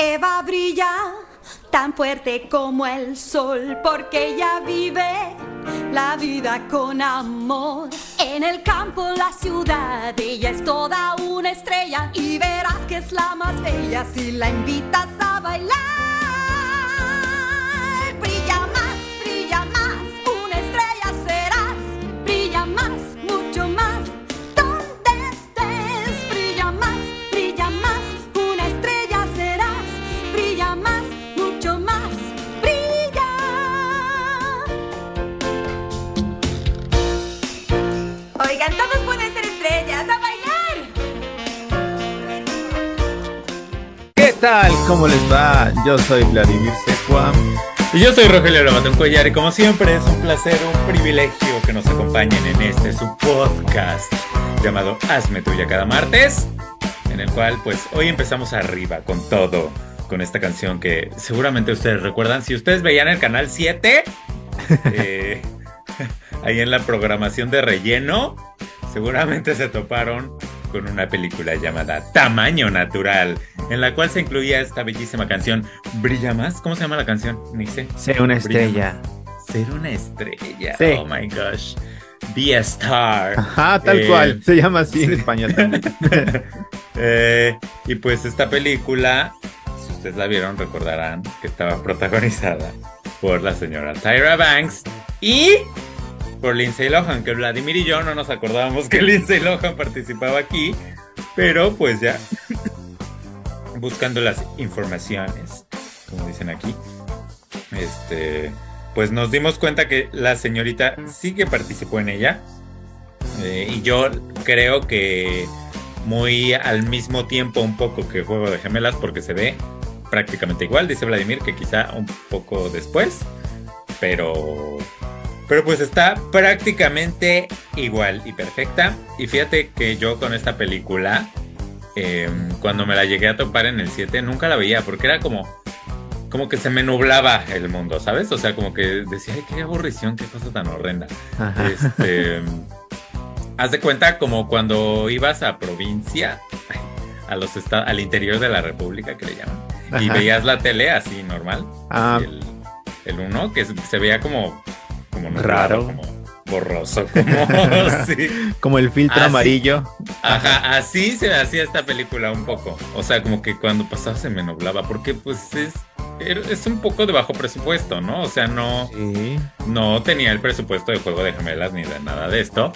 Eva brilla tan fuerte como el sol porque ella vive la vida con amor. En el campo, la ciudad, ella es toda una estrella y verás que es la más bella si la invitas a bailar. Tal? ¿Cómo les va? Yo soy Vladimir Secua. Y yo soy Rogelio Lobatón Cuellar y como siempre es un placer, un privilegio que nos acompañen en este su podcast llamado Hazme Tuya cada martes, en el cual pues hoy empezamos arriba con todo, con esta canción que seguramente ustedes recuerdan. Si ustedes veían el canal 7, eh, ahí en la programación de relleno, seguramente se toparon con una película llamada Tamaño Natural, en la cual se incluía esta bellísima canción Brilla Más. ¿Cómo se llama la canción? Ni sé. Sé una estrella. Ser una estrella. Sí. Oh my gosh. Be a star. Ajá, tal Eh, cual. Se llama así en español también. Eh, y pues esta película, si ustedes la vieron, recordarán que estaba protagonizada por la señora Tyra Banks y por Lindsay Lohan, que Vladimir y yo no nos acordábamos que Lindsay Lohan participaba aquí, pero pues ya buscando las informaciones, como dicen aquí, este, pues nos dimos cuenta que la señorita sí que participó en ella. Eh, y yo creo que muy al mismo tiempo un poco que Juego de Gemelas porque se ve prácticamente igual, dice Vladimir que quizá un poco después, pero pero pues está prácticamente igual y perfecta. Y fíjate que yo con esta película, eh, cuando me la llegué a topar en el 7, nunca la veía porque era como como que se me nublaba el mundo, ¿sabes? O sea, como que decía, ay, qué aburrición, qué cosa tan horrenda. Ajá. Este, haz de cuenta como cuando ibas a provincia, a los al interior de la república que le llaman, y veías la tele así normal, Ah, el, el uno que se veía como, como nublado, Raro. como borroso, como sí. como el filtro Ah, amarillo. Ajá, así se hacía esta película un poco. O sea, como que cuando pasaba se me nublaba, porque pues es, es un poco de bajo presupuesto, ¿no? O sea, no, Sí. no tenía el presupuesto de juego de gemelas ni de nada de esto.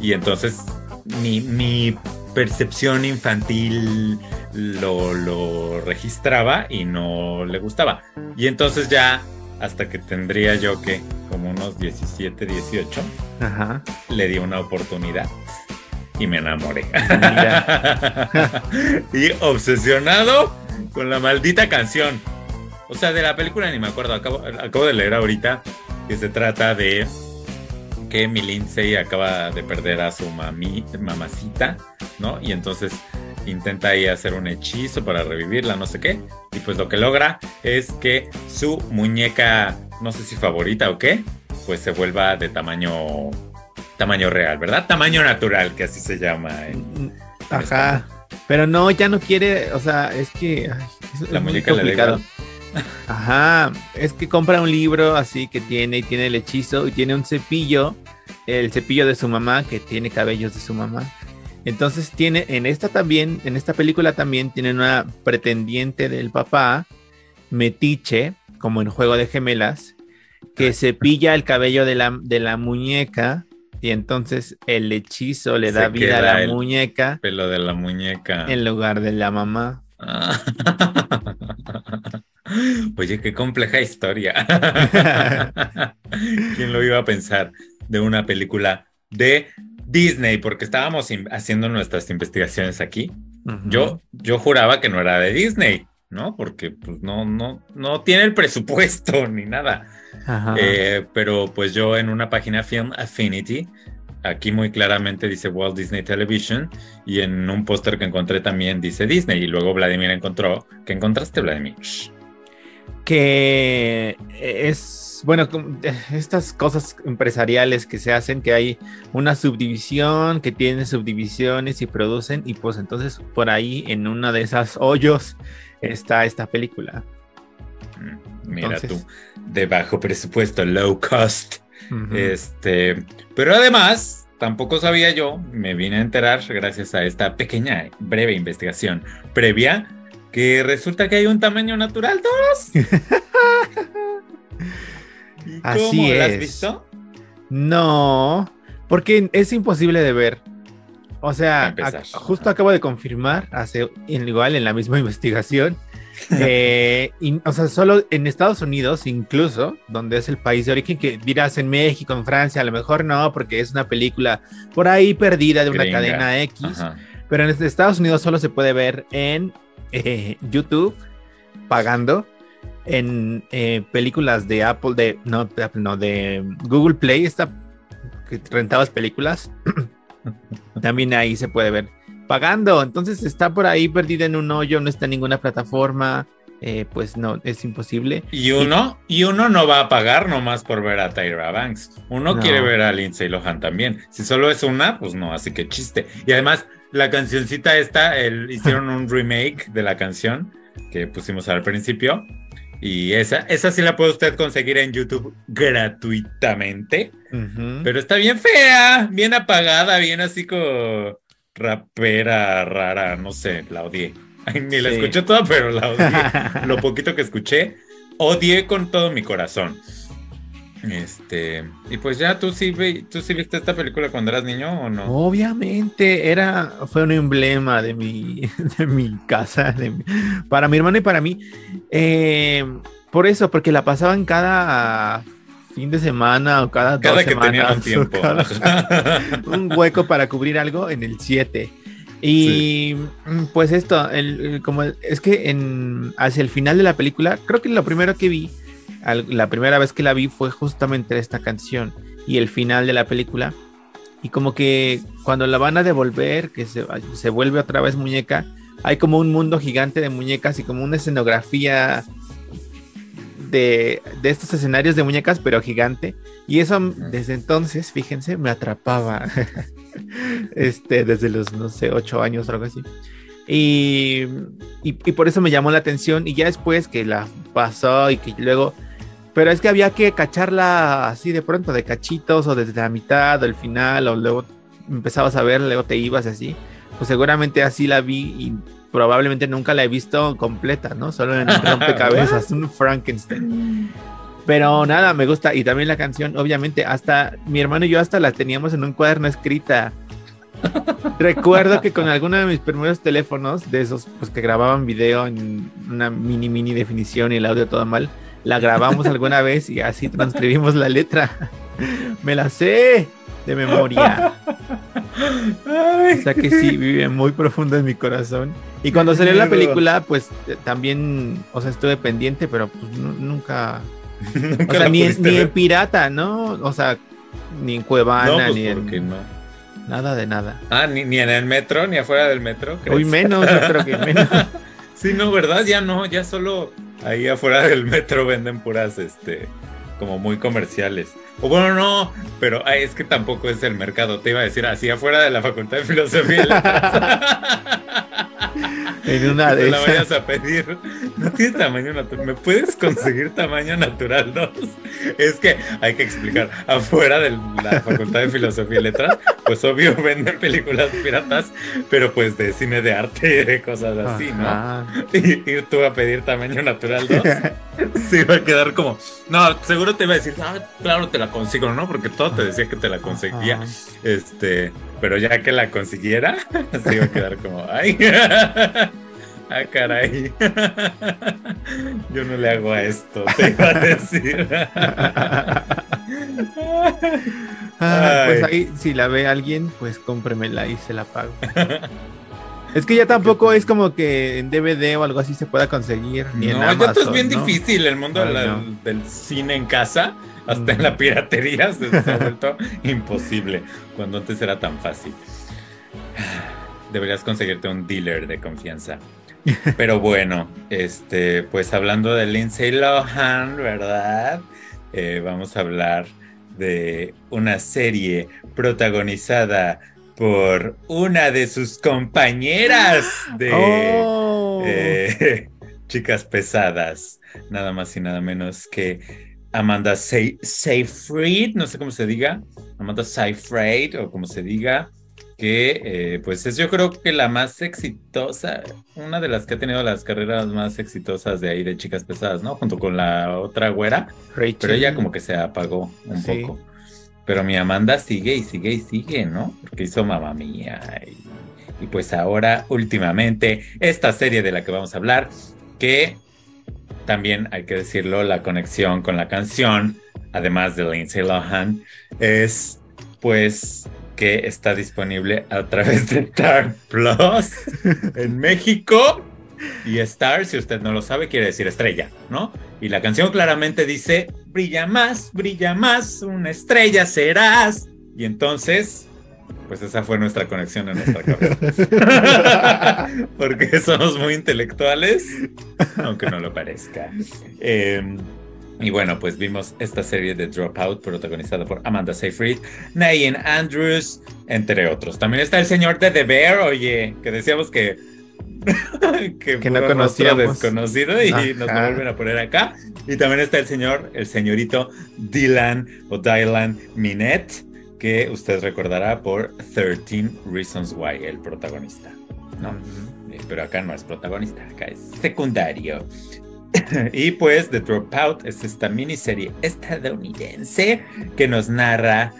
Y entonces mi, mi percepción infantil lo, lo registraba y no le gustaba. Y entonces ya, hasta que tendría yo que como unos 17, 18, Ajá. le di una oportunidad y me enamoré. Y obsesionado con la maldita canción. O sea, de la película ni me acuerdo. Acabo, acabo de leer ahorita que se trata de que mi Lindsay acaba de perder a su mami, mamacita, ¿no? Y entonces intenta ahí hacer un hechizo para revivirla, no sé qué. Y pues lo que logra es que su muñeca, no sé si favorita o qué, pues se vuelva de tamaño tamaño real, ¿verdad? Tamaño natural, que así se llama. en- Ajá. Pero no, ya no quiere, o sea, es que ay, es, es La muy muñeca le da complicado. Ajá, es que compra un libro así que tiene y tiene el hechizo y tiene un cepillo, el cepillo de su mamá que tiene cabellos de su mamá. Entonces tiene en esta también, en esta película también tiene una pretendiente del papá, metiche, como en Juego de Gemelas, que cepilla el cabello de la, de la muñeca y entonces el hechizo le Se da vida a la el- muñeca Pelo de la muñeca. en lugar de la mamá. Ah. Oye, qué compleja historia. ¿Quién lo iba a pensar de una película de Disney? Porque estábamos haciendo nuestras investigaciones aquí. Yo, yo juraba que no era de Disney, ¿no? Porque pues no, no, no tiene el presupuesto ni nada. Ajá. Eh, pero pues yo en una página Film Affinity, aquí muy claramente dice Walt Disney Television y en un póster que encontré también dice Disney y luego Vladimir encontró, ¿qué encontraste Vladimir? Que es, bueno, eh, estas cosas empresariales que se hacen, que hay una subdivisión, que tiene subdivisiones y producen, y pues entonces por ahí en una de esas hoyos está esta película. Mira tú, de bajo presupuesto, low cost. Este, pero además, tampoco sabía yo, me vine a enterar gracias a esta pequeña, breve investigación previa, que resulta que hay un tamaño natural, todos. Así es. ¿Lo has visto? No, porque es imposible de ver. O sea, justo acabo de confirmar, hace igual en la misma investigación, eh, o sea, solo en Estados Unidos, incluso, donde es el país de origen, que dirás en México, en Francia, a lo mejor no, porque es una película por ahí perdida de una cadena X, pero en Estados Unidos solo se puede ver en eh, YouTube, pagando, en eh, películas de Apple, de no, no, de Google Play, está que rentabas películas, también ahí se puede ver pagando. Entonces está por ahí perdida en un hoyo, no está en ninguna plataforma. Eh, pues no, es imposible. Y uno, y, uno no va a pagar nomás por ver a Tyra Banks. Uno quiere ver a Lindsay Lohan también. Si solo es una, pues no, así que chiste. Y además, la cancioncita esta, el, hicieron un remake de la canción que pusimos al principio. Y esa, esa sí la puede usted conseguir en YouTube gratuitamente. Pero está bien fea, bien apagada, bien así como rapera rara, no sé, la odié. ni la escuché toda, pero la odié. Lo poquito que escuché, odié con todo mi corazón. Este, y pues ya tú sí, tú sí viste esta película cuando eras niño o no? Obviamente, era, fue un emblema de mi, de mi casa, para mi hermano y para mí. Eh, por eso, porque la pasaban cada fin de semana o cada, cada dos que semanas. un tiempo. un hueco para cubrir algo en el 7. Y mm, pues esto, el, como es que en, hacia el final de la película, creo que lo primero que vi, la primera vez que la vi fue justamente esta canción y el final de la película. Y como que cuando la van a devolver, que se, se vuelve otra vez muñeca, hay como un mundo gigante de muñecas y como una escenografía de, estos escenarios de muñecas, pero gigante. Y eso desde entonces, fíjense, me atrapaba. este, desde los, no sé, ocho años o algo así. Y, y, por eso me llamó la atención. Y ya después que la pasó y que luego. Pero es que había que cacharla así de pronto, de cachitos, o desde la mitad, o el final, o luego empezabas a ver, luego te ibas así. Pues seguramente así la vi y probablemente nunca la he visto completa, ¿no? Solo en un rompecabezas, un Frankenstein. Pero nada, me gusta. Y también la canción, obviamente, hasta mi hermano y yo hasta la teníamos en un cuaderno escrita. Recuerdo que con alguno de mis primeros teléfonos, de esos pues que grababan video en una mini mini definición y el audio todo mal, la grabamos alguna vez y así transcribimos la letra. Me la sé de memoria. O sea que sí, vive muy profundo en mi corazón. Y cuando salió la película, pues eh, también, o sea, estuve pendiente, pero pues nunca. o sea, ni, en pirata, ¿no? O sea, ni en Cuevana, pues, ni en. No? Nada de nada. Ah, ni, ni, en el metro, ni afuera del metro. Uy, menos, yo creo que menos. sí, no, ¿verdad? Ya no, ya solo ahí afuera del metro venden puras, este, como muy comerciales. O bueno, no, pero es que tampoco es el mercado. Te iba a decir así afuera de la Facultad de Filosofía. en una de la vayas a pedir. No tiene tamaño natural. ¿Me puedes conseguir tamaño natural 2? Es que hay que explicar. Afuera de la Facultad de Filosofía y Letras, pues obvio venden películas piratas, pero pues de cine de arte y de cosas así, ¿no? Y ir tú a pedir tamaño natural 2, sí va a quedar como. No, seguro te iba a decir, ah, claro, te la consigo, ¿no? Porque todo te decía que te la conseguía. Este, pero ya que la consiguiera, se iba a quedar como, ay. Ah, caray. Yo no le hago a esto, te iba a decir. pues ahí, si la ve alguien, pues cómpremela y se la pago. Es que ya tampoco es como que en DVD o algo así se pueda conseguir. Ni no, en ya es bien difícil el mundo del cine en casa. Hasta en la piratería se, se ha vuelto imposible. Cuando antes era tan fácil. Deberías conseguirte un dealer de confianza. Pero bueno, este, pues hablando de Lindsay Lohan, ¿verdad? Eh, vamos a hablar de una serie protagonizada por una de sus compañeras de, oh. eh, chicas pesadas, nada más y nada menos que Amanda Seyfried, no sé cómo se diga, Amanda Seyfried o como se diga, que eh, pues es yo creo que la más exitosa, una de las que ha tenido las carreras más exitosas de ahí de chicas pesadas, ¿no? Junto con la otra güera, pero ella como que se apagó un poco. Pero mi Amanda sigue y sigue y sigue, ¿no? Porque hizo mamá mía. Y, y pues ahora, últimamente, esta serie de la que vamos a hablar, que también hay que decirlo, la conexión con la canción, además de Lindsay Lohan, es pues que está disponible a través de Star Plus en México. Y Star, si usted no lo sabe, quiere decir estrella, ¿no? Y la canción claramente dice, brilla más, brilla más, una estrella serás. Y entonces, pues esa fue nuestra conexión en nuestra cabeza. Porque somos muy intelectuales, aunque no lo parezca. Eh, y bueno, pues vimos esta serie de Dropout protagonizada por Amanda Seyfried, Nayan Andrews, entre otros. También está el señor de The Bear, oye, que decíamos que que, no conocíamos. desconocido y nos lo vuelven a poner acá. Y también está el señor, el señorito Dylan o Dylan Minette, que usted recordará por 13 Reasons Why, el protagonista. ¿no? Eh, pero acá no es protagonista, acá es secundario. y pues The Dropout es esta miniserie estadounidense que nos narra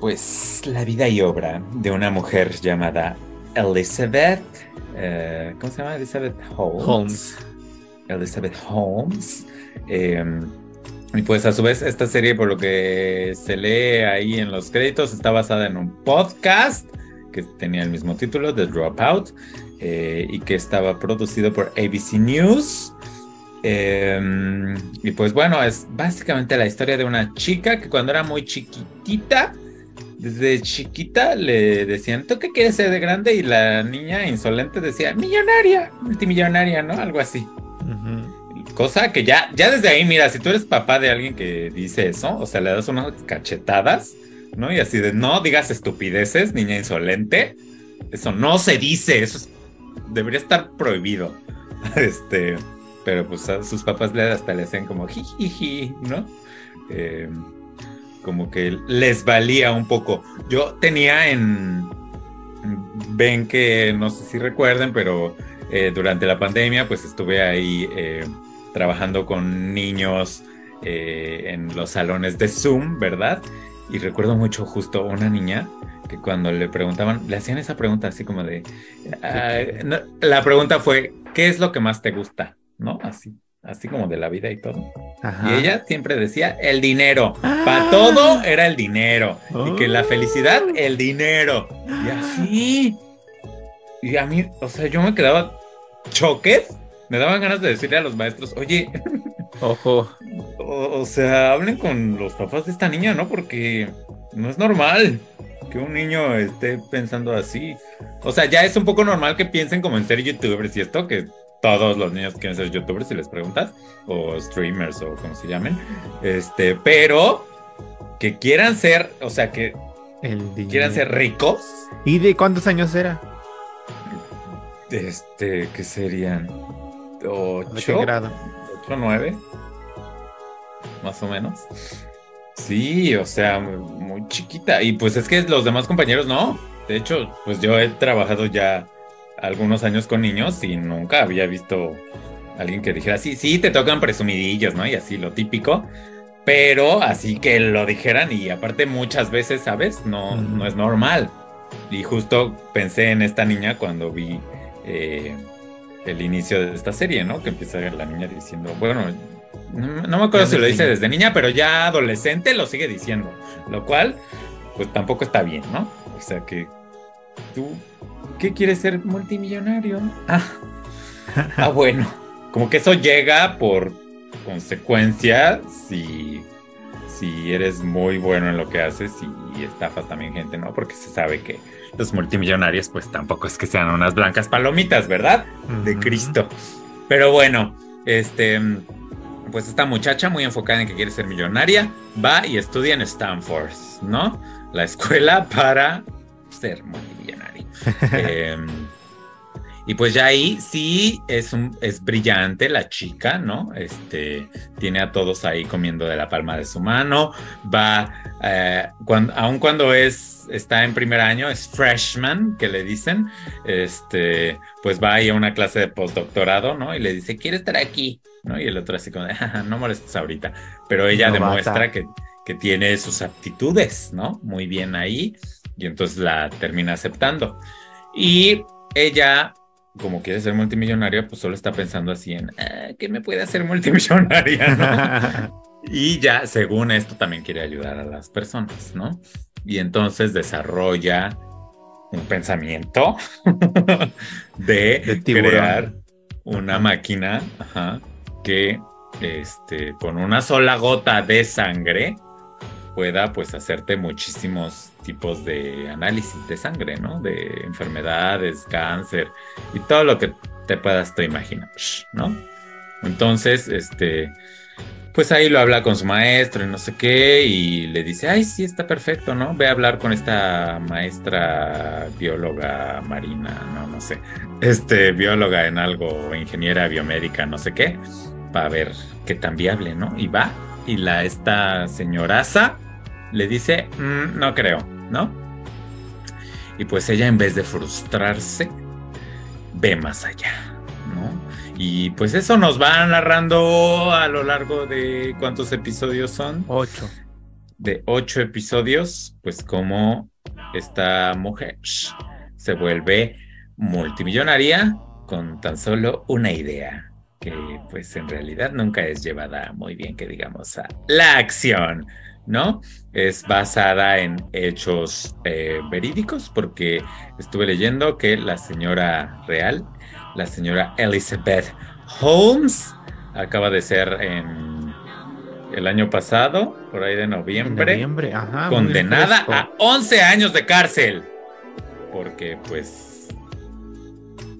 pues la vida y obra de una mujer llamada Elizabeth, eh, ¿cómo se llama? Elizabeth Holmes. Elizabeth Holmes. Em, y pues a su vez esta serie por lo que se lee ahí en los créditos está basada en un podcast que tenía el mismo título, The Dropout, eh, y que estaba producido por ABC News. Em, y pues bueno, es básicamente la historia de una chica que cuando era muy chiquitita, desde chiquita le decían, ¿tú qué quieres ser de grande? Y la niña insolente decía, millonaria, multimillonaria, ¿no? Algo así. Cosa que ya, ya desde ahí, mira, si tú eres papá de alguien que dice eso, o sea, le das unas cachetadas, ¿no? Y así de, no digas estupideces, niña insolente. Eso no se dice, eso debería estar prohibido. Este pero pues a sus papás le hasta le hacen como jijiji, ¿no? Eh, como que les valía un poco. Yo tenía en, ven que no sé si recuerden, pero eh, durante la pandemia pues estuve ahí eh, trabajando con niños en los salones de Zoom, ¿verdad? Y recuerdo mucho justo una niña que cuando le preguntaban, le hacían esa pregunta así como de, ah, la pregunta fue, ¿qué es lo que más te gusta? ¿no? Así, así como de la vida y todo. Y ella siempre decía el dinero. Para ah. todo era el dinero. Y que la oh. felicidad, el dinero. Y así. Y a mí, o sea, yo me quedaba choques. Me daban ganas de decirle a los maestros, oye, ojo. O, sea, hablen con los papás de esta niña, ¿no? Porque no es normal que un niño esté pensando así. O sea, ya es un poco normal que piensen como en ser youtubers y esto, que todos los niños quieren ser youtubers si les preguntas, o streamers o como se llamen, este, pero que quieran ser, o sea, que quieran ser ricos. ¿Y de cuántos años era? Este, que serían? ¿Ocho? grado? ¿Ocho, nueve? Más o menos. Sí, o sea, muy chiquita. Y pues es que los demás compañeros no. De hecho, pues yo he trabajado ya algunos años con niños y nunca había visto alguien que dijera, sí, sí, te tocan presumidillos, ¿no? Y así, lo típico. Pero así que lo dijeran y aparte muchas veces, ¿sabes? No, no es normal. Y justo pensé en esta niña cuando vi eh, el inicio de esta serie, ¿no? Que empieza la niña diciendo, bueno, no, me acuerdo si lo dice desde niña, pero ya adolescente lo sigue diciendo. Lo cual, pues tampoco está bien, ¿no? O sea que tú ¿Qué quieres ser multimillonario? Ah. ah, bueno. Como que eso llega por consecuencia si, si eres muy bueno en lo que haces y estafas también gente, ¿no? Porque se sabe que los multimillonarios pues tampoco es que sean unas blancas palomitas, ¿verdad? De Cristo. Pero bueno, este, pues esta muchacha muy enfocada en que quiere ser millonaria va y estudia en Stanford, ¿no? La escuela para ser multimillonario. Em, Y pues ya ahí sí es, un, es brillante la chica, ¿no? Este, tiene a todos ahí comiendo de la palma de su mano, va, eh, cuando, aun cuando es, está en primer año, es freshman, que le dicen, este, pues va ahí a una clase de postdoctorado, ¿no? Y le dice, quiere estar aquí, ¿no? Y el otro así como, no molestes ahorita, pero ella demuestra que, que tiene sus aptitudes, ¿no? Muy bien ahí, y entonces la termina aceptando. Y ella como quiere ser multimillonaria, pues solo está pensando así en, ah, ¿qué me puede hacer multimillonaria? y ya, según esto, también quiere ayudar a las personas, ¿no? Y entonces desarrolla un pensamiento de, crear una máquina que este, con una sola gota de sangre pueda pues hacerte muchísimos tipos de análisis de sangre, ¿no? De enfermedades, cáncer y todo lo que te puedas te imaginar, ¿no? Entonces, este, pues ahí lo habla con su maestro y no sé qué, y le dice, ay, sí, está perfecto, ¿no? Ve a hablar con esta maestra bióloga marina, no, no sé, este, bióloga en algo, ingeniera biomédica, no sé qué, para ver qué tan viable, ¿no? Y va, y la, esta señoraza le dice, mm, no creo, ¿no? Y pues ella en vez de frustrarse, ve más allá, ¿no? Y pues eso nos va narrando a lo largo de cuántos episodios son. Ocho. De ocho episodios, pues como esta mujer se vuelve multimillonaria con tan solo una idea que pues en realidad nunca es llevada muy bien que digamos a la acción. ¿No? Es basada en hechos eh, verídicos porque estuve leyendo que la señora real, la señora Elizabeth Holmes, acaba de ser en el año pasado, por ahí de noviembre, condenada a 11 años de cárcel porque pues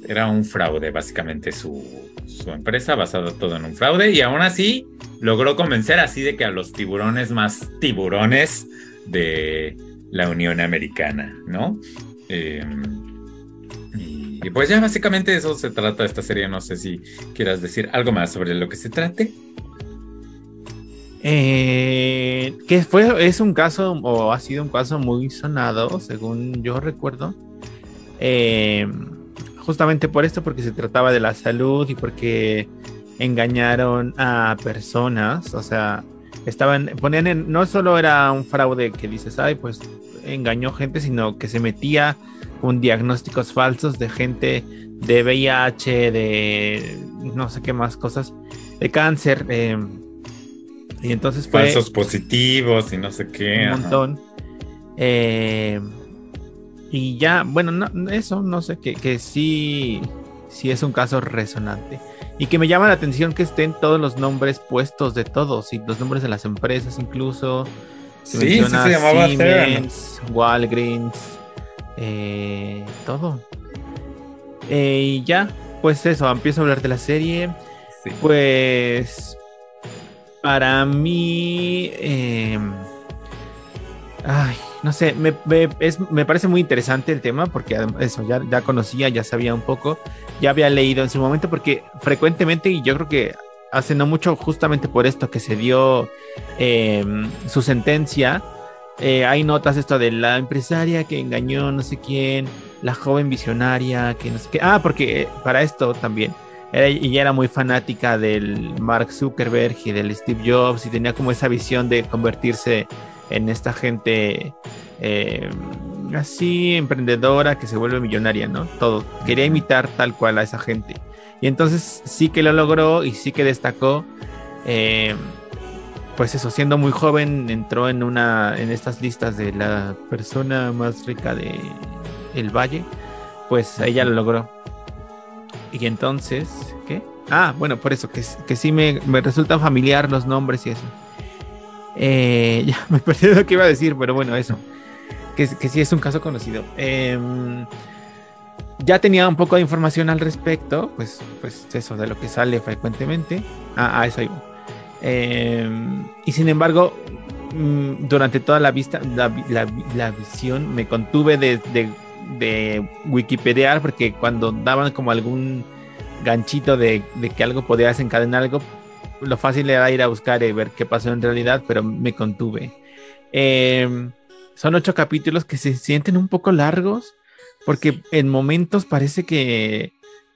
era un fraude básicamente su su empresa basado todo en un fraude y aún así logró convencer así de que a los tiburones más tiburones de la Unión Americana, ¿no? Em, y, pues ya básicamente eso se trata esta serie, no sé si quieras decir algo más sobre lo que se trate. Eh, que fue, es un caso, o ha sido un caso muy sonado, según yo recuerdo. Eh, justamente por esto, porque se trataba de la salud y porque engañaron a personas, o sea, estaban, ponían en, no solo era un fraude que dices, ay, pues engañó gente, sino que se metía con diagnósticos falsos de gente de VIH, de no sé qué más cosas, de cáncer. Em, y entonces fue... Falsos positivos y no sé qué. Un montón. Eh, y ya, bueno, eso no sé, que, que sí, sí es un caso resonante. Y que me llama la atención que estén todos los nombres puestos de todos, y los nombres de las empresas incluso. sí, sí se llamaba Siemens, Walgreens, eh, todo. Eh, y ya, pues eso, empiezo a hablar de la serie. Pues para mí, eh, ay, no sé, me, me, parece muy interesante el tema porque eso ya, ya conocía, ya sabía un poco, ya había leído en su momento porque frecuentemente y yo creo que hace no mucho justamente por esto que se dio em, su sentencia, eh, hay notas esto de la empresaria que engañó no sé quién, la joven visionaria que no sé qué, ah, porque eh, para esto también. ella era muy fanática del Mark Zuckerberg y del Steve Jobs y tenía como esa visión de convertirse en esta gente eh, así emprendedora que se vuelve millonaria, ¿no? Todo. Quería imitar tal cual a esa gente. Y entonces sí que lo logró y sí que destacó. Eh, pues eso, siendo muy joven, entró en una en estas listas de la persona más rica de el valle. Pues ella lo logró. Y entonces, ¿qué? Ah, bueno, por eso, que, que sí me, me resulta familiar los nombres y eso. Eh, ya me perdí lo que iba a decir, pero bueno, eso. Que, que sí es un caso conocido. Em, ya tenía un poco de información al respecto, pues, pues eso, de lo que sale frecuentemente. Ah, ah eso iba. Em, y sin embargo, mm, durante toda la vista, la, la, visión, me contuve de, de, de Wikipedia, porque cuando daban como algún ganchito de, que algo podía desencadenar algo, lo fácil era ir a buscar y ver qué pasó en realidad, pero me contuve. Em, son ocho capítulos que se sienten un poco largos, porque en momentos parece que,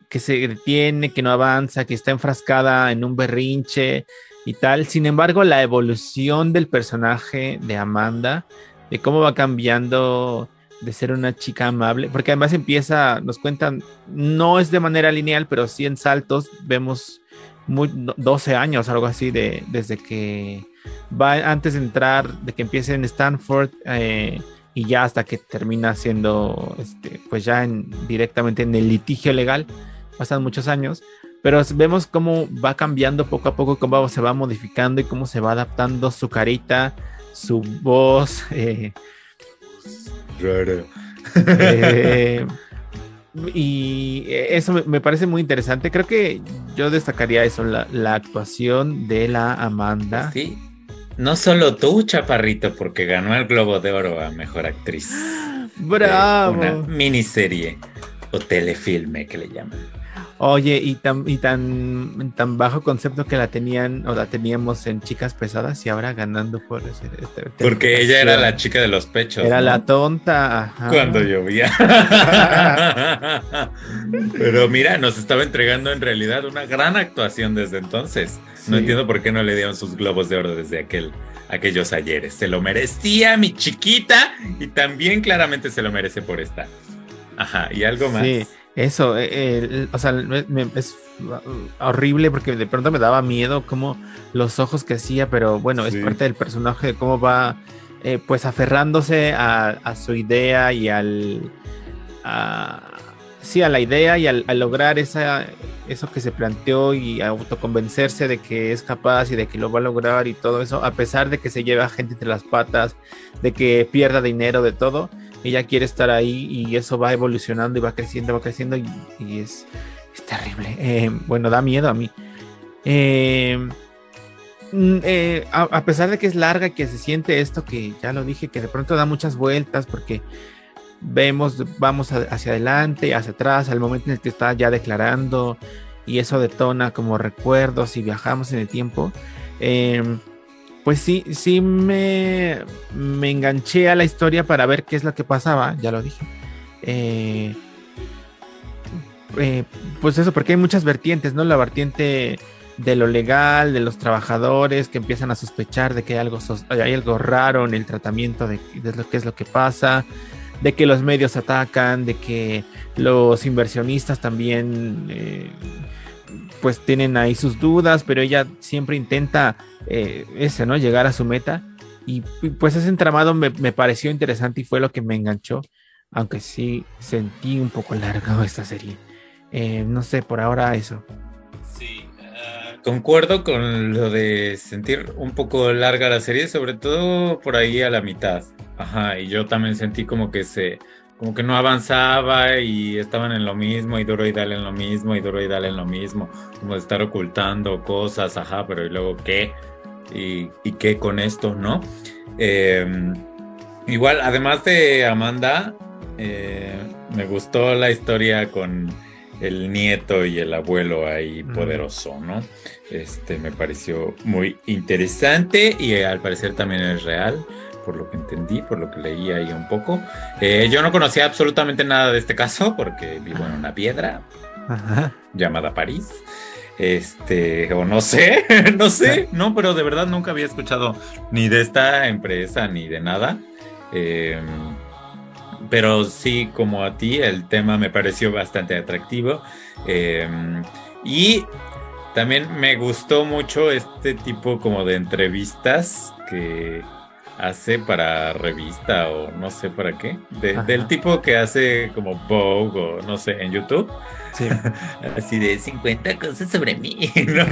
que se detiene, que no avanza, que está enfrascada en un berrinche y tal. Sin embargo, la evolución del personaje de Amanda, de cómo va cambiando de ser una chica amable, porque además empieza, nos cuentan, no es de manera lineal, pero sí en saltos, vemos muy, 12 años, algo así, de, desde que va antes de entrar, de que empiece en Stanford eh, y ya hasta que termina siendo, este, pues ya en, directamente en el litigio legal, pasan muchos años, pero vemos cómo va cambiando poco a poco, cómo se va modificando y cómo se va adaptando su carita, su voz. Eh, eh, y eso me, parece muy interesante. Creo que yo destacaría eso, la, actuación de la Amanda. Sí. No solo tú, Chaparrito, porque ganó el Globo de Oro a Mejor Actriz. Bravo. una miniserie o telefilme que le llaman. Oye, y tan, y tan, tan bajo concepto que la tenían o la teníamos en Chicas Pesadas y ahora ganando por ese, este, Porque ella era la chica de los pechos. Era la tonta. Cuando llovía. Pero mira, nos estaba entregando en realidad una gran actuación desde entonces. No entiendo por qué no le dieron sus globos de oro desde aquel, aquellos ayeres. Se lo merecía mi chiquita y también claramente se lo merece por esta. Ajá, y algo más. Sí. Eso, eh, o sea, es horrible porque de pronto me daba miedo como los ojos que hacía, pero bueno, es parte del personaje de cómo va eh, pues aferrándose a, su idea y al... sí, a la idea y al, lograr esa, eso que se planteó y autoconvencerse de que es capaz y de que lo va a lograr y todo eso, a pesar de que se lleva gente entre las patas, de que pierda dinero, de todo ella quiere estar ahí y eso va evolucionando y va creciendo, va creciendo y, es, terrible. Eh, bueno, da miedo a mí. Eh, mm, eh, a, pesar de que es larga que se siente esto que ya lo dije, que de pronto da muchas vueltas porque vemos, vamos hacia adelante, hacia atrás, al momento en el que está ya declarando y eso detona como recuerdos y viajamos en el tiempo pues sí, sí me, me enganché a la historia para ver qué es lo que pasaba, ya lo dije. Eh, eh, pues eso, porque hay muchas vertientes, ¿no? La vertiente de lo legal, de los trabajadores que empiezan a sospechar de que hay algo, hay algo raro en el tratamiento de, lo que es lo que pasa, de que los medios atacan, de que los inversionistas también eh, pues tienen ahí sus dudas, pero ella siempre intenta eh, ese, ¿no? Llegar a su meta. Y, pues ese entramado me, pareció interesante y fue lo que me enganchó, aunque sí sentí un poco largo esta serie. Eh, no sé, por ahora eso. Sí, ah, concuerdo con lo de sentir un poco larga la serie, sobre todo por ahí a la mitad. Ajá, y yo también sentí como que se como que no avanzaba y estaban en lo mismo y duro y dale en lo mismo y duro y dale en lo mismo, como de estar ocultando cosas, ajá, pero y luego qué y, qué con esto, ¿no? Em, igual, además de Amanda, eh, me gustó la historia con el nieto y el abuelo ahí poderoso, ¿no? Este me pareció muy interesante y al parecer también es real por lo que entendí, por lo que leí ahí un poco. Eh, yo no conocía absolutamente nada de este caso porque vivo en una piedra llamada París. Este, o no sé, no sé, no, pero de verdad nunca había escuchado ni de esta empresa ni de nada. Em, pero sí, como a ti, el tema me pareció bastante atractivo. Em, y también me gustó mucho este tipo como de entrevistas que, hace para revista o no sé para qué. del tipo que hace como Vogue o no sé, en YouTube. Sí. Así de 50 cosas sobre mí, ¿no?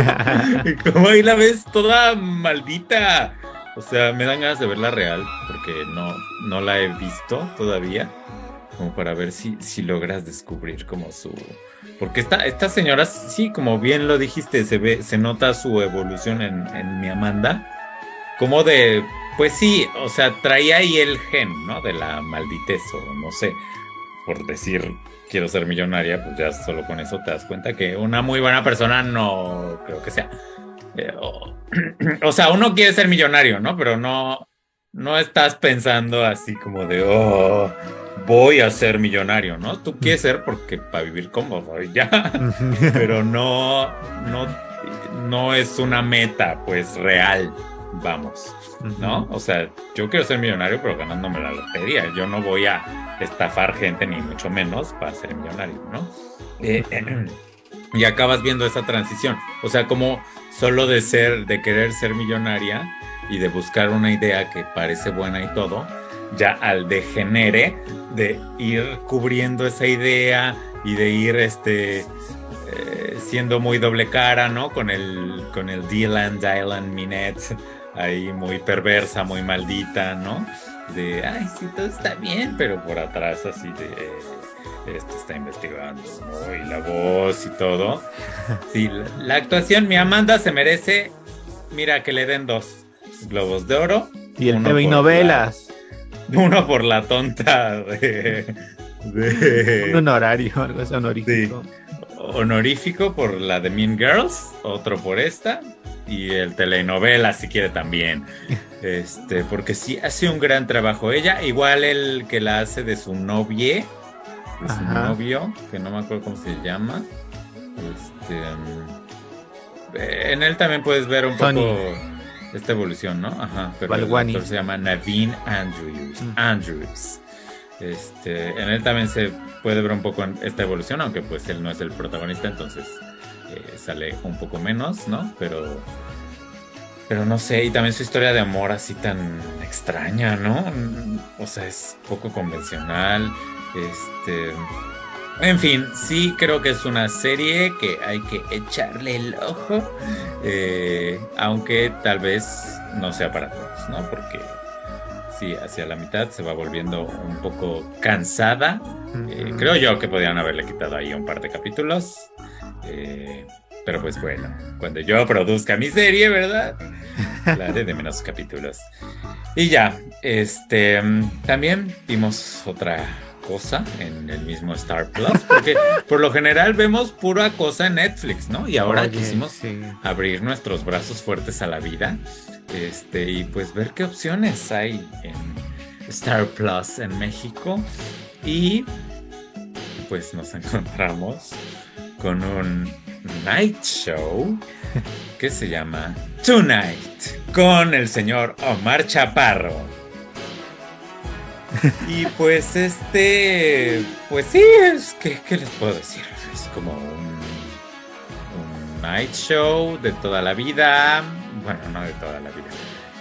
como ahí la ves toda maldita. O sea, me dan ganas de verla real porque no, no la he visto todavía. Como para ver si, si logras descubrir como su. Porque esta, esta señora, sí, como bien lo dijiste, se ve, se nota su evolución en, en mi Amanda. Como de pues sí, o sea, traía ahí el gen, ¿no? De la malditez o no sé. por decir quiero ser millonaria, pues ya solo con eso te das cuenta que una muy buena persona no creo que sea. Eh, o, sea, uno quiere ser millonario, ¿no? Pero no, no estás pensando así como de, oh, voy a ser millonario, ¿no? Tú quieres ser porque para vivir cómodo y ya, pero no, no, no es una meta, pues real, vamos, ¿no? O sea, yo quiero ser millonario, pero ganándome la lotería. Yo no voy a estafar gente, ni mucho menos, para ser millonario, ¿no? Eh, y acabas viendo esa transición. O sea, como solo de ser, de querer ser millonaria y de buscar una idea que parece buena y todo, ya al degenere de ir cubriendo esa idea y de ir este eh, siendo muy doble cara, ¿no? Con el con el Dylan Dylan Minette ahí muy perversa, muy maldita, ¿no? De ay, sí todo está bien, pero por atrás así de esto está investigando, ¿no? Y la voz y todo. Sí, la, la actuación, mi Amanda se merece, mira que le den dos globos de oro. Y el TV y novelas. Uno por la tonta de. Un honorario, algo así honorífico. Honorífico por la de Mean Girls, otro por esta. Y el telenovela, si quiere también. Este, porque sí hace un gran trabajo ella. Igual el que la hace de su novie, de su novio, que no me acuerdo cómo se llama. Este, en él también puedes ver un poco esta evolución, ¿no? Ajá, pero el actor se llama Naveen Andrews. Mm. Andrews. Este, en él también se puede ver un poco esta evolución, aunque pues él no es el protagonista, entonces eh, sale un poco menos, ¿no? Pero, pero no sé, y también su historia de amor así tan extraña, ¿no? O sea, es poco convencional, este, en fin, sí creo que es una serie que hay que echarle el ojo, eh, aunque tal vez no sea para todos, ¿no? Porque sí, hacia la mitad se va volviendo un poco cansada. Eh, creo yo que podrían haberle quitado ahí un par de capítulos. Eh, pero pues bueno, cuando yo produzca mi serie, ¿verdad? La de menos capítulos. Y ya, este, también vimos otra cosa en el mismo Star Plus, porque por lo general vemos pura cosa en Netflix, ¿no? Y ahora quisimos abrir nuestros brazos fuertes a la vida, este, y pues ver qué opciones hay en Star Plus en México. Y pues nos encontramos con un night show que se llama Tonight con el señor Omar Chaparro. Y pues este, pues sí, es que, ¿qué les puedo decir? Es como un, night show de toda la vida, bueno, no de toda la vida,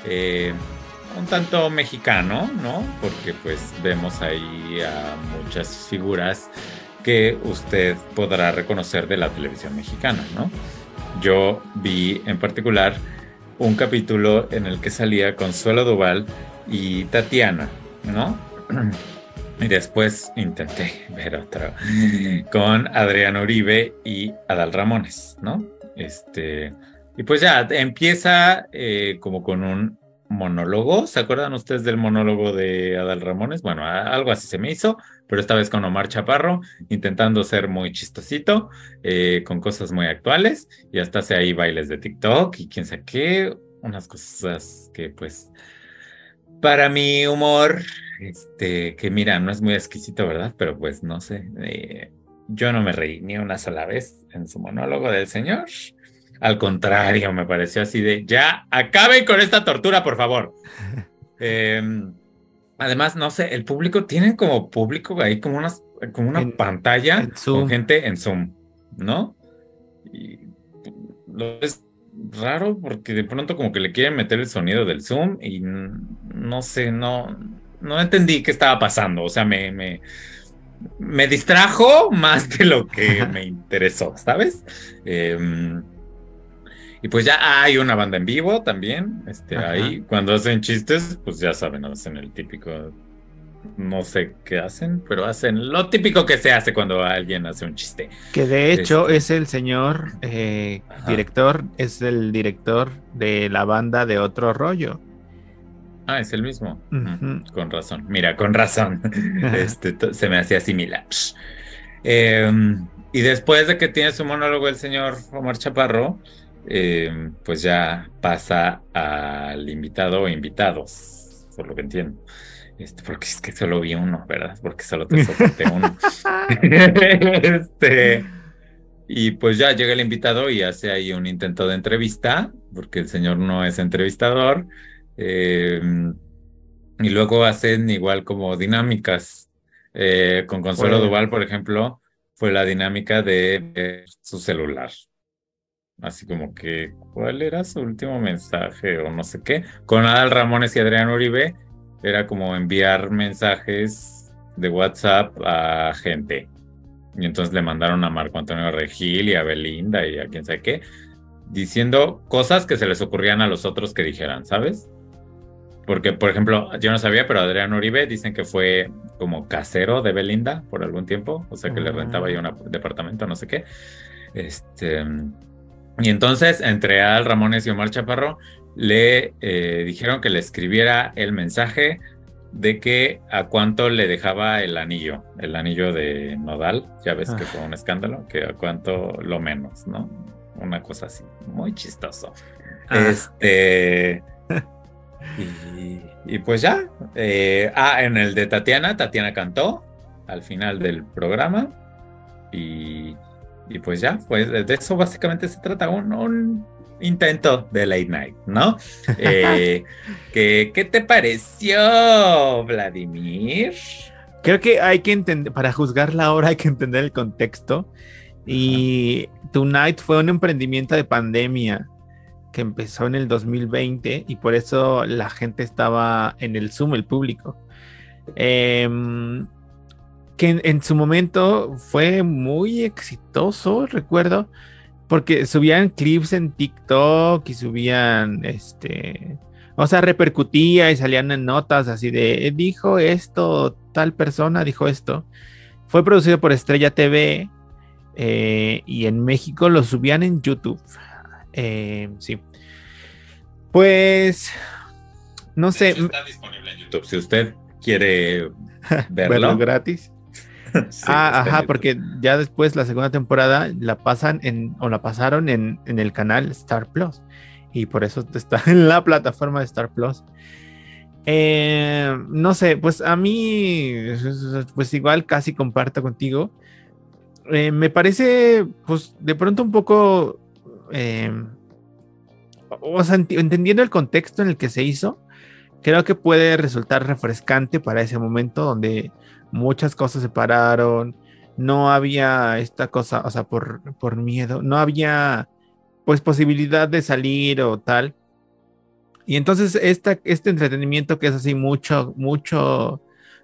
eh, un tanto mexicano, ¿no? Porque pues vemos ahí a muchas figuras que usted podrá reconocer de la televisión mexicana, ¿no? Yo vi en particular un capítulo en el que salía Consuelo Duval y Tatiana, ¿no? Y después intenté ver otro con Adrián Uribe y Adal Ramones, ¿no? Este, y pues ya empieza eh, como con un monólogo. ¿Se acuerdan ustedes del monólogo de Adal Ramones? Bueno, algo así se me hizo, pero esta vez con Omar Chaparro, intentando ser muy chistosito, eh, con cosas muy actuales, y hasta hace ahí bailes de TikTok y quién sabe qué, unas cosas que pues para mi humor, este, que mira, no es muy exquisito, ¿verdad? Pero pues no sé, eh, yo no me reí ni una sola vez en su monólogo del señor. Al contrario, me pareció así de, ya, acaben con esta tortura, por favor. Em, además, no sé, el público, tiene como público ahí como, unas, como una pantalla con gente en Zoom, ¿no? Y lo es raro porque de pronto como que le quieren meter el sonido del Zoom y no sé, no, no entendí qué estaba pasando. O sea, me, me, me distrajo más de lo que me interesó, ¿sabes? Em, y pues ya hay una banda en vivo también. Este, ahí, cuando hacen chistes, pues ya saben, hacen el típico no sé qué hacen, pero hacen lo típico que se hace cuando alguien hace un chiste. Que de hecho este, es el señor eh, director, es el director de la banda de Otro Rollo. Ah, es el mismo. Mm, Con razón. Mira, con razón. Este, se me hacía similar. Em, y después de que tiene su monólogo el señor Omar Chaparro, em, pues ya pasa al invitado o invitados, por lo que entiendo. Este, porque es que solo vi uno, ¿verdad? Porque solo te soporté uno. Este, y pues ya llega el invitado y hace ahí un intento de entrevista, porque el señor no es entrevistador. em, y luego hacen igual como dinámicas. Eh, con Consuelo Bueno. Duval, por ejemplo, fue la dinámica de su celular. Así como que, ¿cuál era su último mensaje o no sé qué? Con Adal Ramones y Adrián Uribe, era como enviar mensajes de WhatsApp a gente. Y entonces le mandaron a Marco Antonio Regil y a Belinda y a quién sabe qué, diciendo cosas que se les ocurrían a los otros que dijeran, ¿sabes? Porque, por ejemplo, yo no sabía, pero Adrián Uribe dicen que fue como casero de Belinda por algún tiempo, o sea que le Ah. rentaba ya un departamento, no sé qué. Este, y entonces, entre Al Ramones y Omar Chaparro, le eh, dijeron que le escribiera el mensaje de que a cuánto le dejaba el anillo, el anillo de Nodal, ya ves que Ah. fue un escándalo, que a cuánto lo menos, ¿no? Una cosa así, muy chistoso. Ah. Este. Y, y pues ya. eh, ah, en el de Tatiana, Tatiana cantó al final del programa. Y, y pues ya, pues de eso básicamente se trata, un, un intento de late night, ¿no? Eh, ¿qué, ¿Qué te pareció, Vladimir? Creo que hay que entender, para juzgar la hora hay que entender el contexto. Y Tonight fue un emprendimiento de pandemia que empezó en el 2020 y por eso la gente estaba en el Zoom, el público. Em, que en, en su momento fue muy exitoso, recuerdo, porque subían clips en TikTok y subían, este, o sea, repercutía y salían en notas así de, dijo esto, tal persona dijo esto. Fue producido por Estrella TV eh, y en México lo subían en YouTube. Eh, sí. Pues, no De sé, hecho, está disponible en YouTube. Si usted quiere verlo verlo. gratis. sí, ah, ajá, YouTube. porque ya después la segunda temporada la pasan en, o la pasaron en, en el canal Star Plus. Y por eso está en la plataforma de Star Plus. Eh, no sé, pues a mí, pues igual casi comparto contigo. Eh, me parece, pues de pronto un poco, eh, o sea, entendiendo el contexto en el que se hizo, creo que puede resultar refrescante para ese momento donde muchas cosas se pararon, no había esta cosa, o sea, por, por miedo, no había pues posibilidad de salir o tal. Y entonces esta, este entretenimiento que es así mucho, mucho,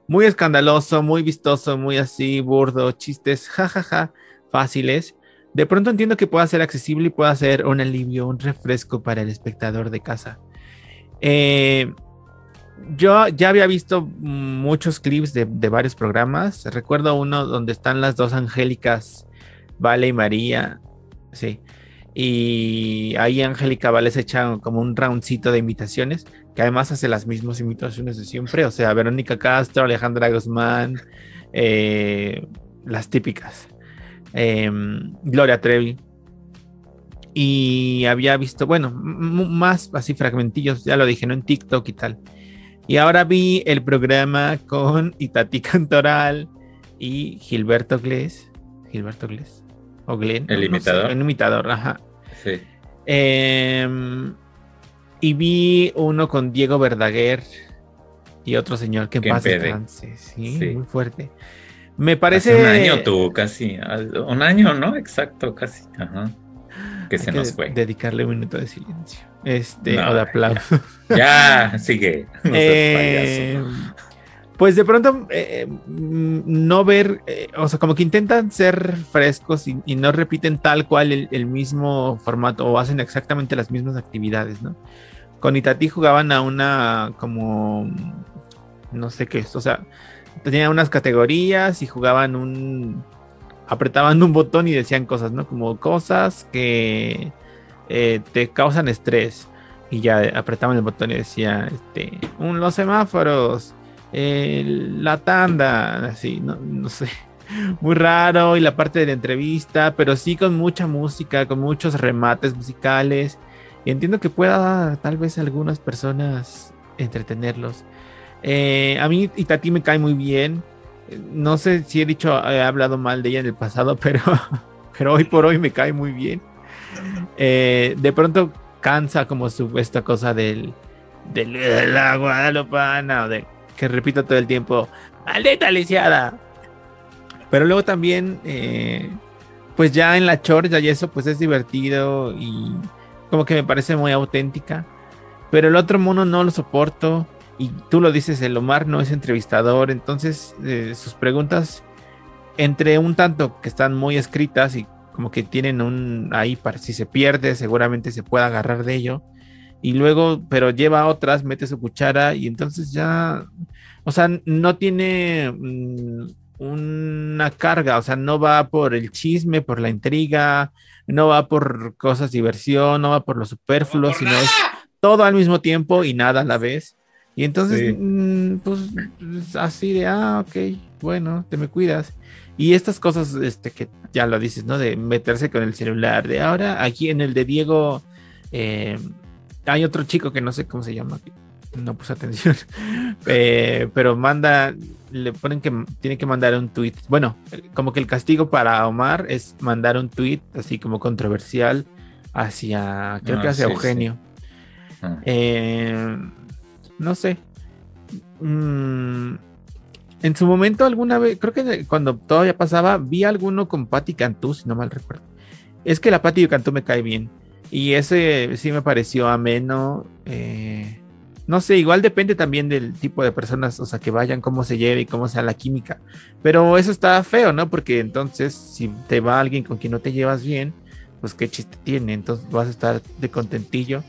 muy escandaloso, muy vistoso, muy así burdo, chistes, jajaja, fáciles. De pronto entiendo que pueda ser accesible y pueda ser un alivio, un refresco para el espectador de casa. Eh, yo ya había visto muchos clips de, de, varios programas. Recuerdo uno donde están las dos angélicas, Vale y María. Sí. Y ahí Angélica Vale se echa como un roundcito de invitaciones, que además hace las mismas invitaciones de siempre. O sea, Verónica Castro, Alejandra Guzmán, eh, las típicas. Eh, Gloria Trevi. Y había visto, bueno, más así fragmentillos, ya lo dije, ¿no? En TikTok y tal. Y ahora vi el programa con Itati Cantoral y Gilberto Gles. Gilberto Gles. O Glenn. El no, imitador. No sé, un imitador, ajá. Sí. Eh, y vi uno con Diego Verdaguer y otro señor que descanse. Sí, Sí. muy fuerte. Me parece. Hace un año tú, casi. Un año, ¿no? Exacto, casi. Ajá. Que Hay se que nos fue. Dedicarle un minuto de silencio. Este, No, o de aplauso. Ya, sigue. No seas Eh, pues de pronto eh, mm, no ver, eh, o sea, como que intentan ser frescos y, y no repiten tal cual el, el mismo formato o hacen exactamente las mismas actividades, ¿no? Con Itati jugaban a una como, no sé qué es, o sea, tenían unas categorías y jugaban un, apretaban un botón y decían cosas, ¿no? Como cosas que eh, te causan estrés y ya apretaban el botón y decía, este, los semáforos, la tanda, así, no, no sé, muy raro y la parte de la entrevista, pero sí con mucha música, con muchos remates musicales. Y entiendo que pueda tal vez algunas personas entretenerlos. Eh, a mí Itati me cae muy bien. No sé si he dicho, he hablado mal de ella en el pasado, pero, pero hoy por hoy me cae muy bien. Eh, de pronto cansa como su, esta cosa del, del, de la guadalupana, de que repito todo el tiempo, maldita lisiada. Pero luego también, eh, pues ya en la chorcha y eso, pues es divertido y como que me parece muy auténtica. Pero el otro mono no lo soporto. Y tú lo dices, el Omar no es entrevistador. Entonces, eh, sus preguntas, entre un tanto que están muy escritas y como que tienen un ahí para si se pierde, seguramente se pueda agarrar de ello. Y luego, pero lleva otras, mete su cuchara y entonces ya, o sea, no tiene mm, una carga, o sea, no va por el chisme, por la intriga, no va por cosas diversión, no va por lo superfluo, sino es todo al mismo tiempo y nada a la vez. Y entonces, mm, pues, así de, ah, ok, bueno, te me cuidas. Y estas cosas, este, que ya lo dices, ¿no? De meterse con el celular, de ahora aquí en el de Diego, eh, hay otro chico que no sé cómo se llama, no puse atención, eh, pero manda, le ponen que tiene que mandar un tweet. Bueno, como que el castigo para Omar es mandar un tweet así como controversial hacia, creo que ah, hacia Eugenio. Ah. Eh, no sé. Mm, en su momento, alguna vez, creo que cuando todavía pasaba, vi alguno con Patti Cantú, si no mal recuerdo. Es que la Patti Cantú me cae bien. Y ese sí me pareció ameno. Eh, no sé, igual depende también del tipo de personas, o sea, que vayan, cómo se lleve y cómo sea la química. Pero eso está feo, ¿no? Porque entonces, si te va alguien con quien no te llevas bien, pues qué chiste tiene. Entonces vas a estar de contentillo.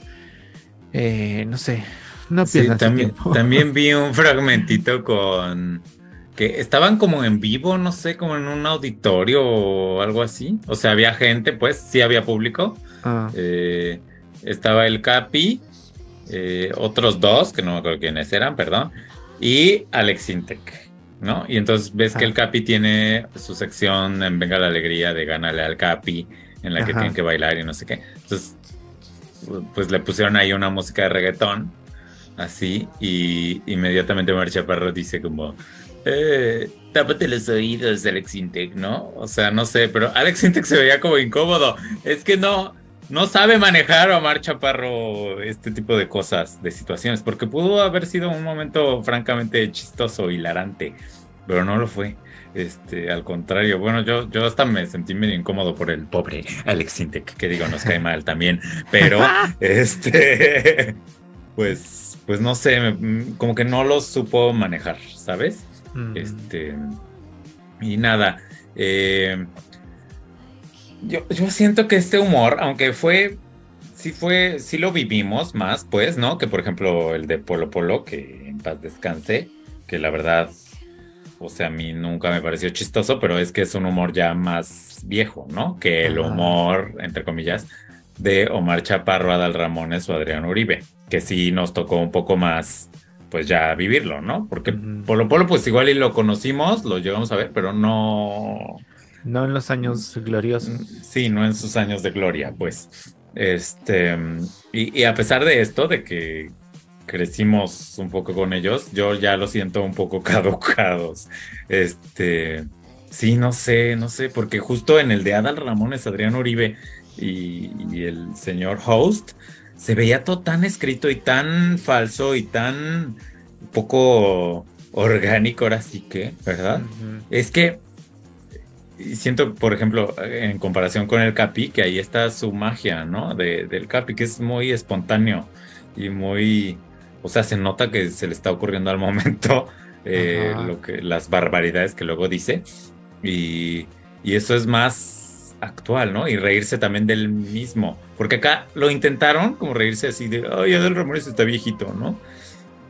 Eh, no sé, no piensas. también, también vi un fragmentito con que estaban como en vivo, no sé, como en un auditorio o algo así. O sea, había gente, pues, sí había público. Ah. Eh, estaba el Capi, eh, otros dos, que no me acuerdo quiénes eran, perdón, y Alex Intec, ¿no? Y entonces ves que el ah. Capi tiene su sección en Venga la Alegría de Gánale al Capi, en la que tienen que bailar y no sé qué. Entonces, pues le pusieron ahí una música de reggaetón, así, y inmediatamente Marcha Parro dice como eh, tápate los oídos, Alex Intec, ¿no? O sea, no sé, pero Alex Intec se veía como incómodo. Es que no, no sabe manejar a Omar Chaparro este tipo de cosas, de situaciones, porque pudo haber sido un momento francamente chistoso, hilarante, pero no lo fue. Este, al contrario, bueno, yo, yo hasta me sentí medio incómodo por el pobre Alex Intec, que digo, nos cae mal también, pero este, pues, pues no sé, como que no lo supo manejar, ¿sabes? Este. Y nada. Eh, yo, yo siento que este humor, aunque fue. Sí fue. Sí lo vivimos más, pues, ¿no? Que por ejemplo el de Polo Polo, que en paz descanse. Que la verdad. O sea, a mí nunca me pareció chistoso, pero es que es un humor ya más viejo, ¿no? Que el humor, entre comillas, de Omar Chaparro, Adal Ramones o Adrián Uribe, que sí nos tocó un poco más pues ya vivirlo, ¿no? Porque Polo Polo, pues igual y lo conocimos, lo llegamos a ver, pero no. No en los años gloriosos. Sí, no en sus años de gloria, pues. Este. Y, a pesar de esto, de que crecimos un poco con ellos, yo ya lo siento un poco caducados. Este. Sí, no sé, no sé, porque justo en el de Adal Ramones, Adrián Uribe y, y el señor Host, se veía todo tan escrito y tan falso y tan poco orgánico ahora sí que, ¿verdad? Es que siento, por ejemplo, en comparación con el Capi, que ahí está su magia, ¿no? De, del Capi, que es muy espontáneo y muy, o sea, se nota que se le está ocurriendo al momento eh, lo que, las barbaridades que luego dice y, y eso es más actual, ¿no? Y reírse también del mismo. Porque acá lo intentaron como reírse así de, ay, Adel Ramones está viejito, ¿no?